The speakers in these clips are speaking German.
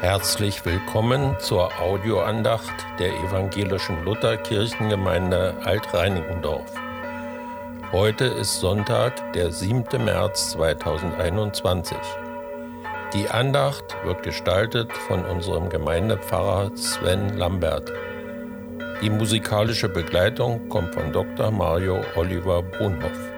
Herzlich willkommen zur Audioandacht der evangelischen Lutherkirchengemeinde Alt-Reinickendorf. Heute ist Sonntag, der 7. März 2021. Die Andacht wird gestaltet von unserem Gemeindepfarrer Sven Lambert. Die musikalische Begleitung kommt von Dr. Mario Oliver Brunhoff.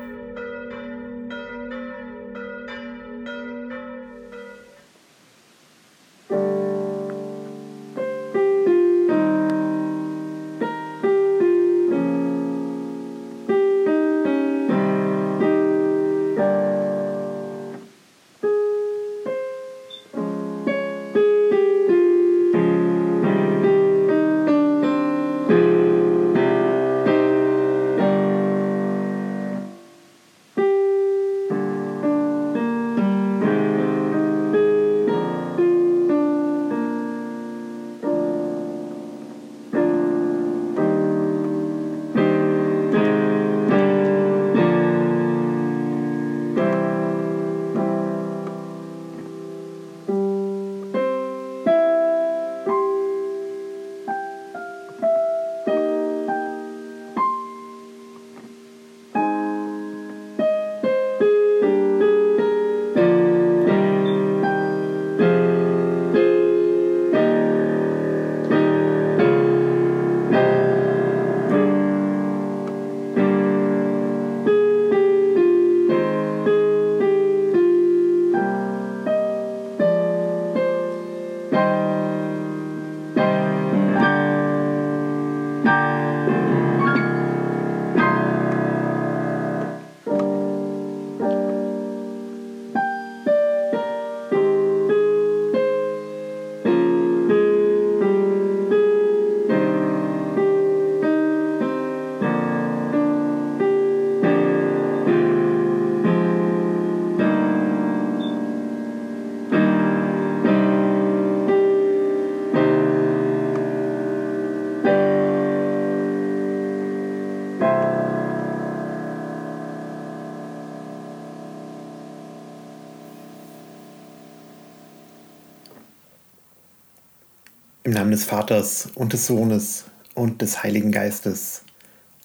Im Namen des Vaters und des Sohnes und des Heiligen Geistes.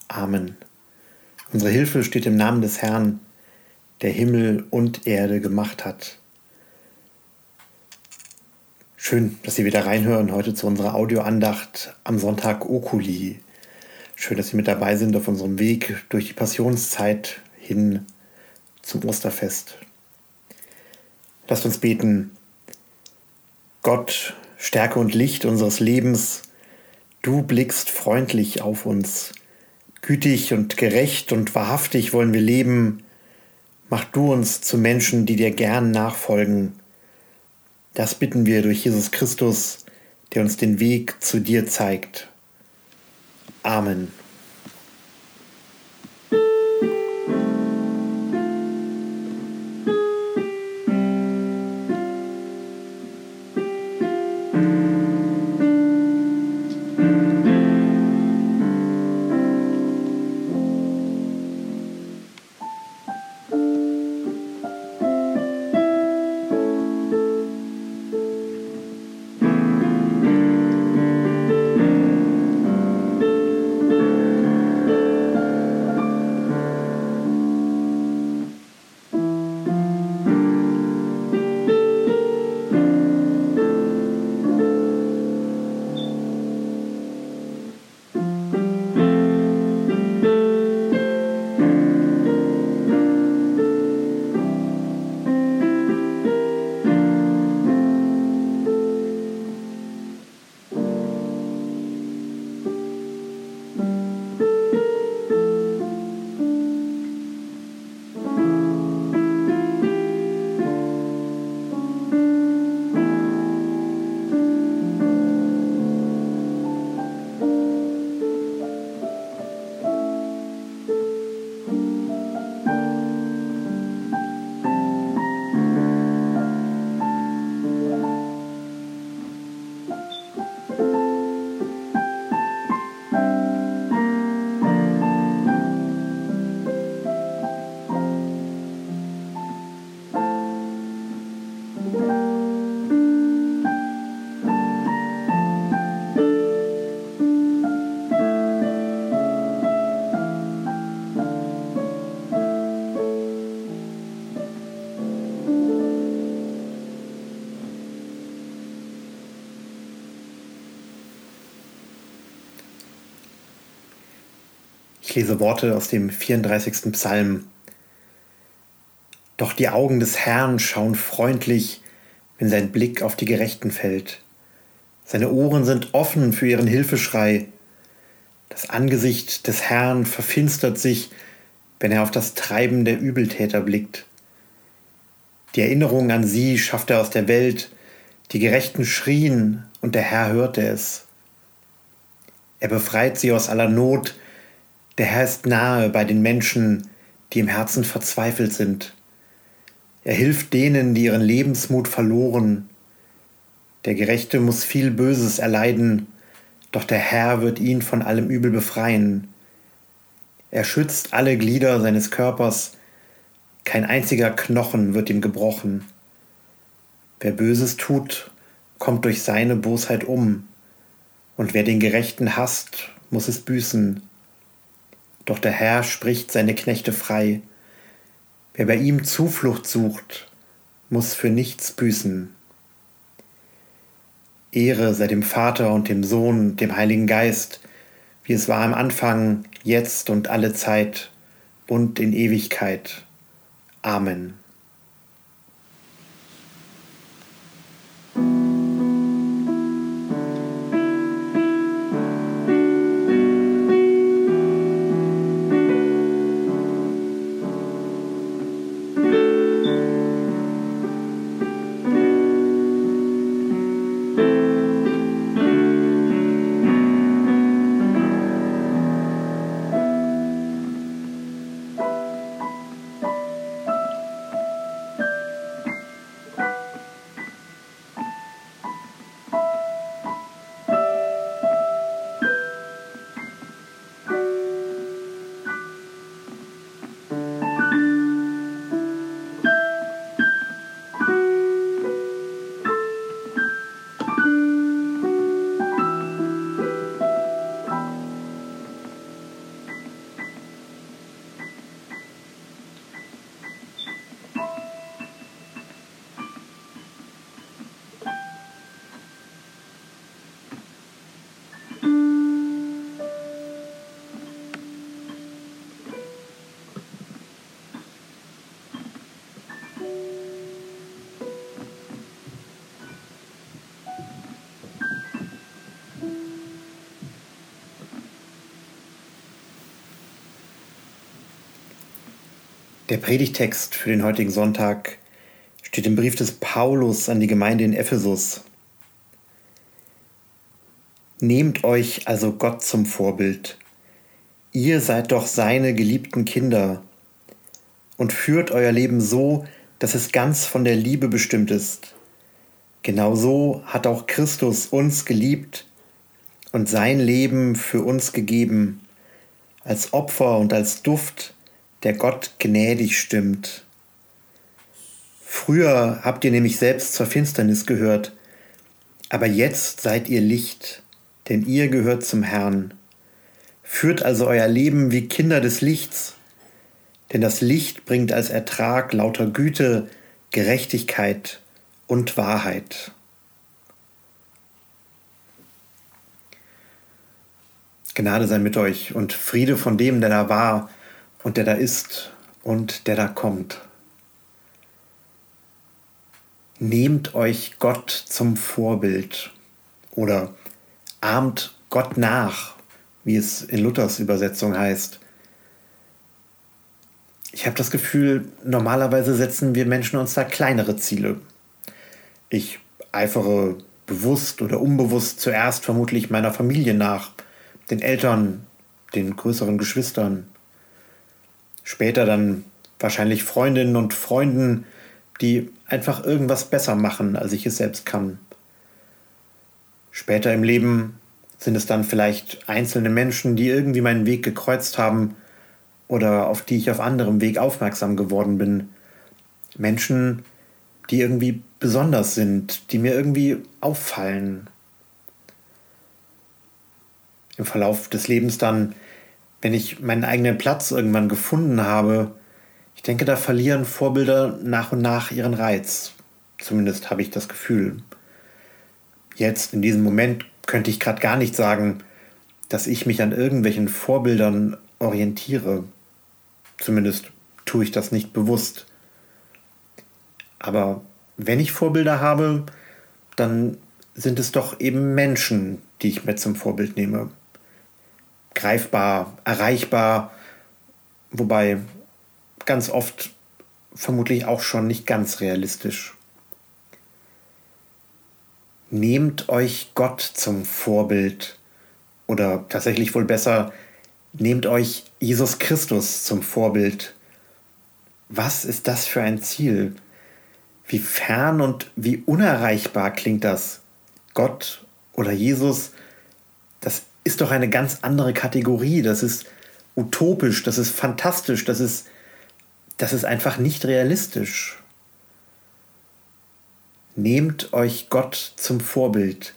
Amen. Unsere Hilfe steht im Namen des Herrn, der Himmel und Erde gemacht hat. Schön, dass Sie wieder reinhören heute zu unserer Audioandacht am Sonntag Okuli. Schön, dass Sie mit dabei sind auf unserem Weg durch die Passionszeit hin zum Osterfest. Lasst uns beten. Gott, Stärke und Licht unseres Lebens. Du blickst freundlich auf uns. Gütig und gerecht und wahrhaftig wollen wir leben. Mach du uns zu Menschen, die dir gern nachfolgen. Das bitten wir durch Jesus Christus, der uns den Weg zu dir zeigt. Amen. Ich lese Worte aus dem 34. Psalm. Doch die Augen des Herrn schauen freundlich, wenn sein Blick auf die Gerechten fällt. Seine Ohren sind offen für ihren Hilfeschrei. Das Angesicht des Herrn verfinstert sich, wenn er auf das Treiben der Übeltäter blickt. Die Erinnerung an sie schafft er aus der Welt, die Gerechten schrien und der Herr hörte es. Er befreit sie aus aller Not, der Herr ist nahe bei den Menschen, die im Herzen verzweifelt sind. Er hilft denen, die ihren Lebensmut verloren. Der Gerechte muss viel Böses erleiden, doch der Herr wird ihn von allem Übel befreien. Er schützt alle Glieder seines Körpers, kein einziger Knochen wird ihm gebrochen. Wer Böses tut, kommt durch seine Bosheit um, und wer den Gerechten hasst, muss es büßen. Doch der Herr spricht seine Knechte frei. Wer bei ihm Zuflucht sucht, muss für nichts büßen. Ehre sei dem Vater und dem Sohn, dem Heiligen Geist, wie es war am Anfang, jetzt und alle Zeit und in Ewigkeit. Amen. Der Predigtext für den heutigen Sonntag steht im Brief des Paulus an die Gemeinde in Ephesus. Nehmt euch also Gott zum Vorbild. Ihr seid doch seine geliebten Kinder und führt euer Leben so, dass es ganz von der Liebe bestimmt ist. Genauso hat auch Christus uns geliebt und sein Leben für uns gegeben, als Opfer und als Duft der Gott gnädig stimmt. Früher habt ihr nämlich selbst zur Finsternis gehört, aber jetzt seid ihr Licht, denn ihr gehört zum Herrn. Führt also euer Leben wie Kinder des Lichts, denn das Licht bringt als Ertrag lauter Güte, Gerechtigkeit und Wahrheit. Gnade sei mit euch und Friede von dem, der da war und der da ist und der da kommt. Nehmt euch Gott zum Vorbild oder ahmt Gott nach, wie es in Luthers Übersetzung heißt. Ich habe das Gefühl, normalerweise setzen wir Menschen uns da kleinere Ziele. Ich eifere bewusst oder unbewusst zuerst vermutlich meiner Familie nach, den Eltern, den größeren Geschwistern, später dann wahrscheinlich Freundinnen und Freunden, die einfach irgendwas besser machen, als ich es selbst kann. Später im Leben sind es dann vielleicht einzelne Menschen, die irgendwie meinen Weg gekreuzt haben oder auf die ich auf anderem Weg aufmerksam geworden bin. Menschen, die irgendwie besonders sind, die mir irgendwie auffallen. Im Verlauf des Lebens dann wenn ich meinen eigenen Platz irgendwann gefunden habe, ich denke, da verlieren Vorbilder nach und nach ihren Reiz. Zumindest habe ich das Gefühl. Jetzt, in diesem Moment, könnte ich gerade gar nicht sagen, dass ich mich an irgendwelchen Vorbildern orientiere. Zumindest tue ich das nicht bewusst. Aber wenn ich Vorbilder habe, dann sind es doch eben Menschen, die ich mir zum Vorbild nehme. Greifbar, erreichbar, wobei ganz oft vermutlich auch schon nicht ganz realistisch. Nehmt euch Gott zum Vorbild oder tatsächlich wohl besser, nehmt euch Jesus Christus zum Vorbild. Was ist das für ein Ziel? Wie fern und wie unerreichbar klingt das? Gott oder Jesus, ist doch eine ganz andere Kategorie. Das ist utopisch, das ist fantastisch, das ist, das ist einfach nicht realistisch. Nehmt euch Gott zum Vorbild.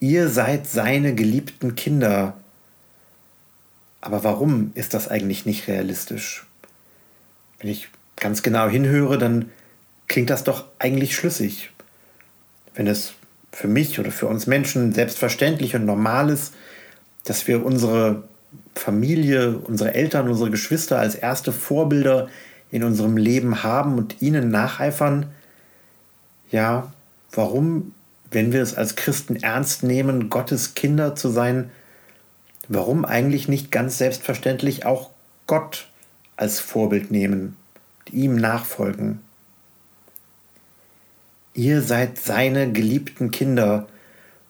Ihr seid seine geliebten Kinder. Aber warum ist das eigentlich nicht realistisch? Wenn ich ganz genau hinhöre, dann klingt das doch eigentlich schlüssig. Wenn es für mich oder für uns Menschen selbstverständlich und normal ist, dass wir unsere Familie, unsere Eltern, unsere Geschwister als erste Vorbilder in unserem Leben haben und ihnen nacheifern, ja, warum, wenn wir es als Christen ernst nehmen, Gottes Kinder zu sein, warum eigentlich nicht ganz selbstverständlich auch Gott als Vorbild nehmen, ihm nachfolgen? Ihr seid seine geliebten Kinder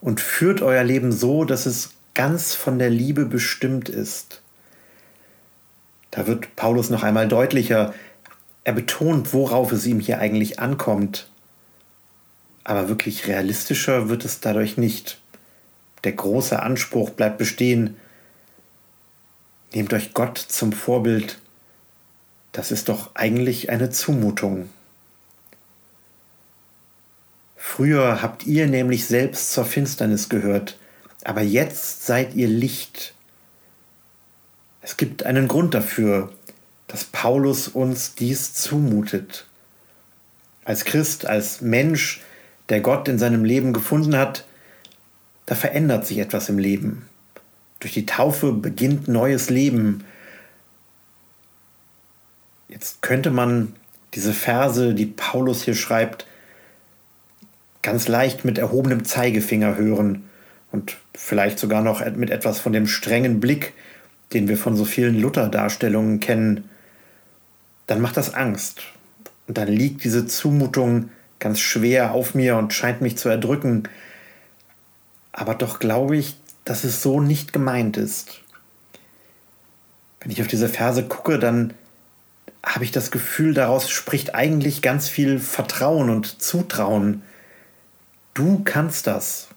und führt euer Leben so, dass es ganz von der Liebe bestimmt ist. Da wird Paulus noch einmal deutlicher. Er betont, worauf es ihm hier eigentlich ankommt. Aber wirklich realistischer wird es dadurch nicht. Der große Anspruch bleibt bestehen. Nehmt euch Gott zum Vorbild. Das ist doch eigentlich eine Zumutung. Früher habt ihr nämlich selbst zur Finsternis gehört, aber jetzt seid ihr Licht. Es gibt einen Grund dafür, dass Paulus uns dies zumutet. Als Christ, als Mensch, der Gott in seinem Leben gefunden hat, da verändert sich etwas im Leben. Durch die Taufe beginnt neues Leben. Jetzt könnte man diese Verse, die Paulus hier schreibt, ganz leicht mit erhobenem Zeigefinger hören und vielleicht sogar noch mit etwas von dem strengen Blick, den wir von so vielen Luther-Darstellungen kennen, dann macht das Angst. Und dann liegt diese Zumutung ganz schwer auf mir und scheint mich zu erdrücken. Aber doch glaube ich, dass es so nicht gemeint ist. Wenn ich auf diese Verse gucke, dann habe ich das Gefühl, daraus spricht eigentlich ganz viel Vertrauen und Zutrauen Du kannst das.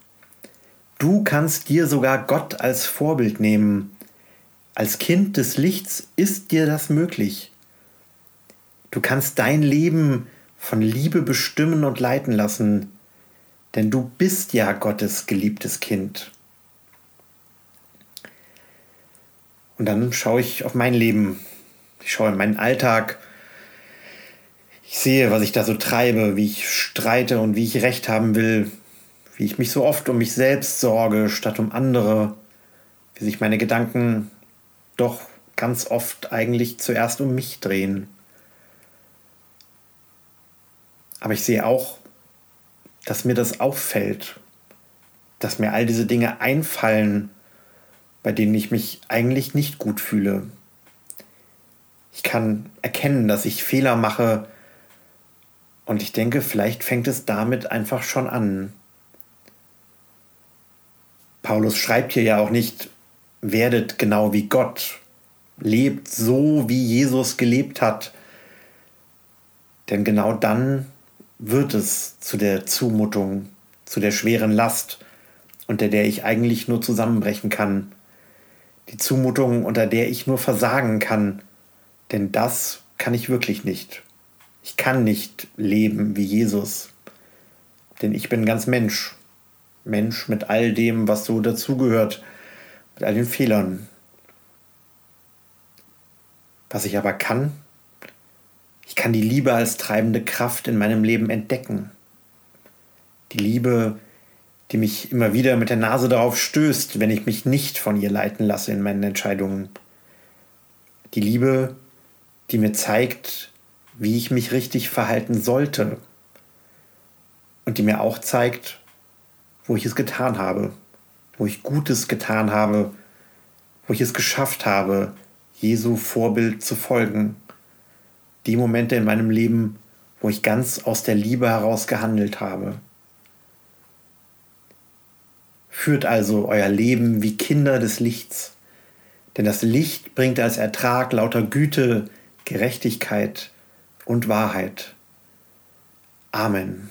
Du kannst dir sogar Gott als Vorbild nehmen. Als Kind des Lichts ist dir das möglich. Du kannst dein Leben von Liebe bestimmen und leiten lassen, denn du bist ja Gottes geliebtes Kind. Und dann schaue ich auf mein Leben, ich schaue in meinen Alltag, ich sehe, was ich da so treibe, wie ich streite und wie ich recht haben will, wie ich mich so oft um mich selbst sorge statt um andere, wie sich meine Gedanken doch ganz oft eigentlich zuerst um mich drehen. Aber ich sehe auch, dass mir das auffällt, dass mir all diese Dinge einfallen, bei denen ich mich eigentlich nicht gut fühle. Ich kann erkennen, dass ich Fehler mache, und ich denke, vielleicht fängt es damit einfach schon an. Paulus schreibt hier ja auch nicht, werdet genau wie Gott, lebt so, wie Jesus gelebt hat. Denn genau dann wird es zu der Zumutung, zu der schweren Last, unter der ich eigentlich nur zusammenbrechen kann. Die Zumutung, unter der ich nur versagen kann. Denn das kann ich wirklich nicht. Ich kann nicht leben wie Jesus, denn ich bin ganz Mensch. Mensch mit all dem, was so dazugehört, mit all den Fehlern. Was ich aber kann, ich kann die Liebe als treibende Kraft in meinem Leben entdecken. Die Liebe, die mich immer wieder mit der Nase darauf stößt, wenn ich mich nicht von ihr leiten lasse in meinen Entscheidungen. Die Liebe, die mir zeigt, wie ich mich richtig verhalten sollte. Und die mir auch zeigt, wo ich es getan habe, wo ich Gutes getan habe, wo ich es geschafft habe, Jesu Vorbild zu folgen. Die Momente in meinem Leben, wo ich ganz aus der Liebe heraus gehandelt habe. Führt also euer Leben wie Kinder des Lichts, denn das Licht bringt als Ertrag lauter Güte, Gerechtigkeit und Wahrheit. Amen.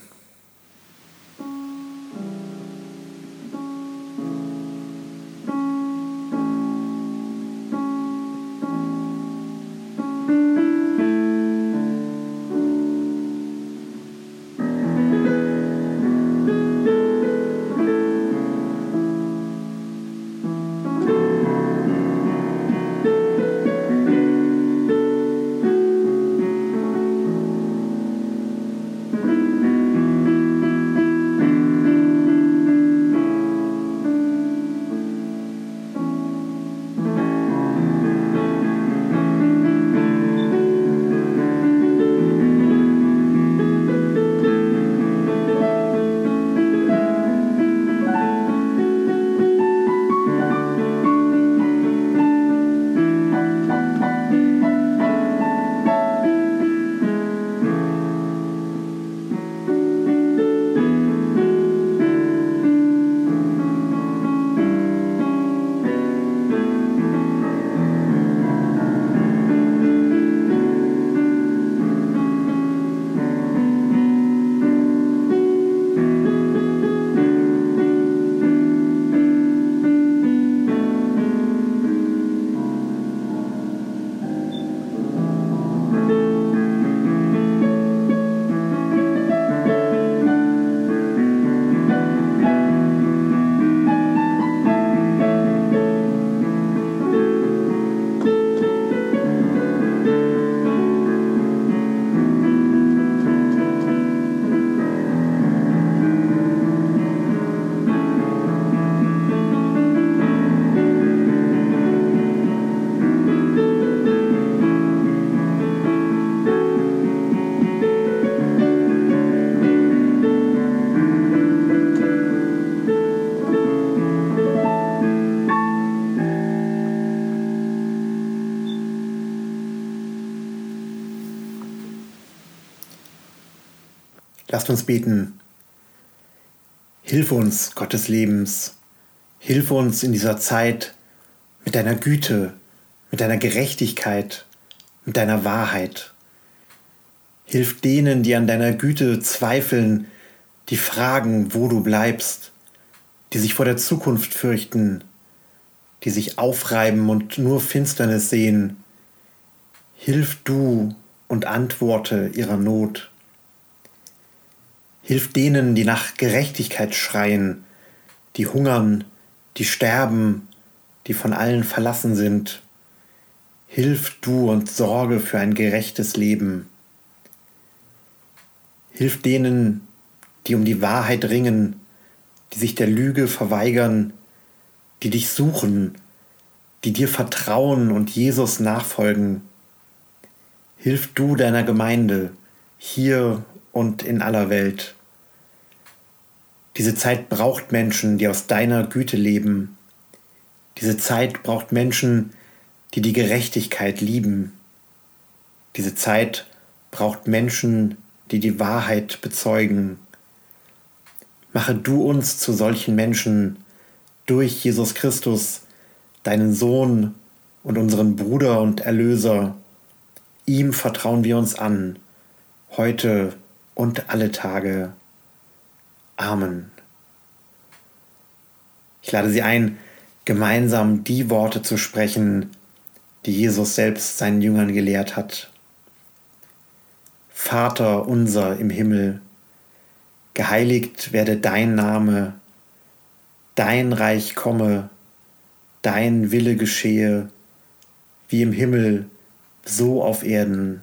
Lasst uns beten. Hilf uns, Gottes Lebens. Hilf uns in dieser Zeit mit deiner Güte, mit deiner Gerechtigkeit, mit deiner Wahrheit. Hilf denen, die an deiner Güte zweifeln, die fragen, wo du bleibst, die sich vor der Zukunft fürchten, die sich aufreiben und nur Finsternis sehen. Hilf du und antworte ihrer Not. Hilf denen, die nach Gerechtigkeit schreien, die hungern, die sterben, die von allen verlassen sind. Hilf du und sorge für ein gerechtes Leben. Hilf denen, die um die Wahrheit ringen, die sich der Lüge verweigern, die dich suchen, die dir vertrauen und Jesus nachfolgen. Hilf du deiner Gemeinde hier und in aller Welt. Diese Zeit braucht Menschen, die aus deiner Güte leben. Diese Zeit braucht Menschen, die die Gerechtigkeit lieben. Diese Zeit braucht Menschen, die die Wahrheit bezeugen. Mache du uns zu solchen Menschen durch Jesus Christus, deinen Sohn und unseren Bruder und Erlöser. Ihm vertrauen wir uns an, heute und alle Tage. Amen. Ich lade Sie ein, gemeinsam die Worte zu sprechen, die Jesus selbst seinen Jüngern gelehrt hat. Vater unser im Himmel, geheiligt werde dein Name, dein Reich komme, dein Wille geschehe, wie im Himmel, so auf Erden.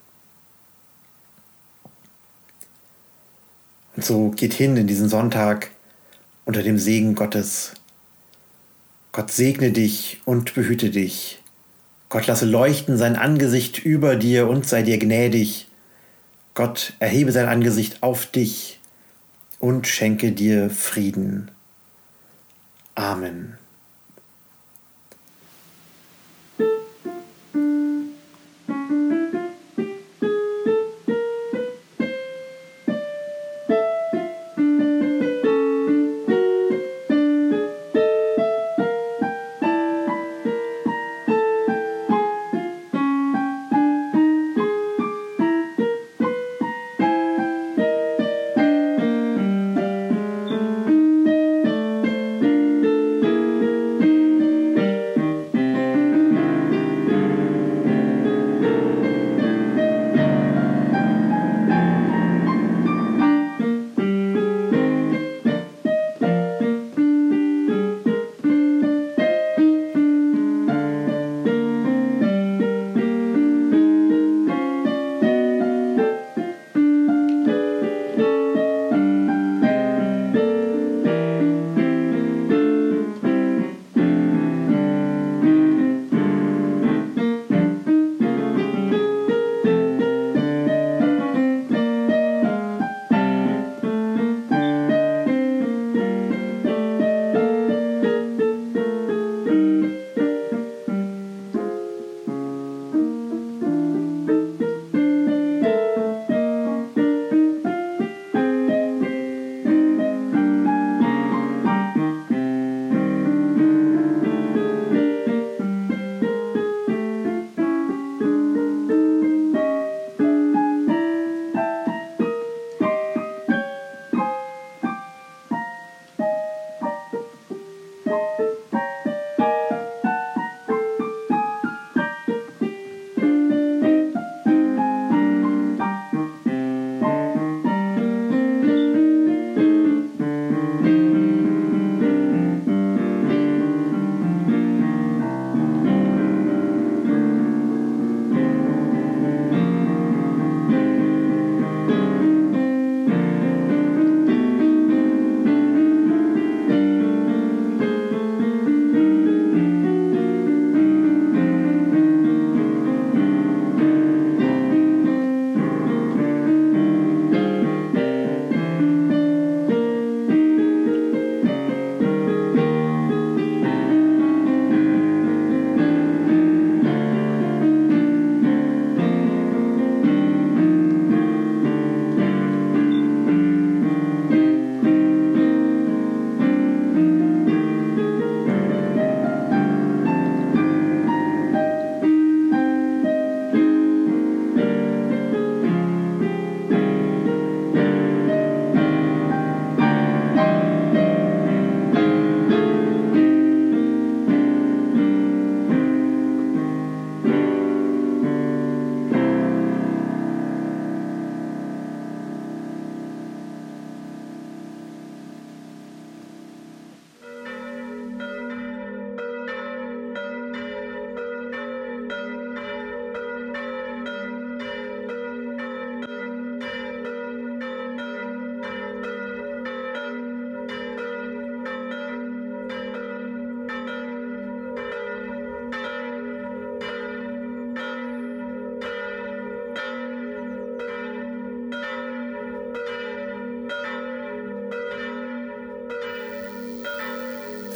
Und so geht hin in diesen Sonntag unter dem Segen Gottes. Gott segne dich und behüte dich. Gott lasse leuchten sein Angesicht über dir und sei dir gnädig. Gott erhebe sein Angesicht auf dich und schenke dir Frieden. Amen.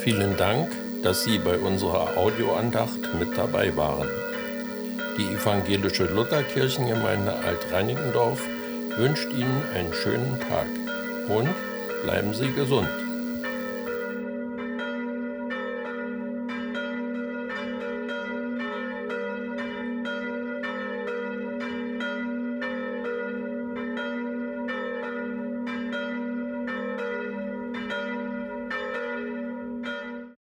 Vielen Dank, dass Sie bei unserer Audioandacht mit dabei waren. Die evangelische Lutherkirchengemeinde Alt-Reinickendorf wünscht Ihnen einen schönen Tag und bleiben Sie gesund.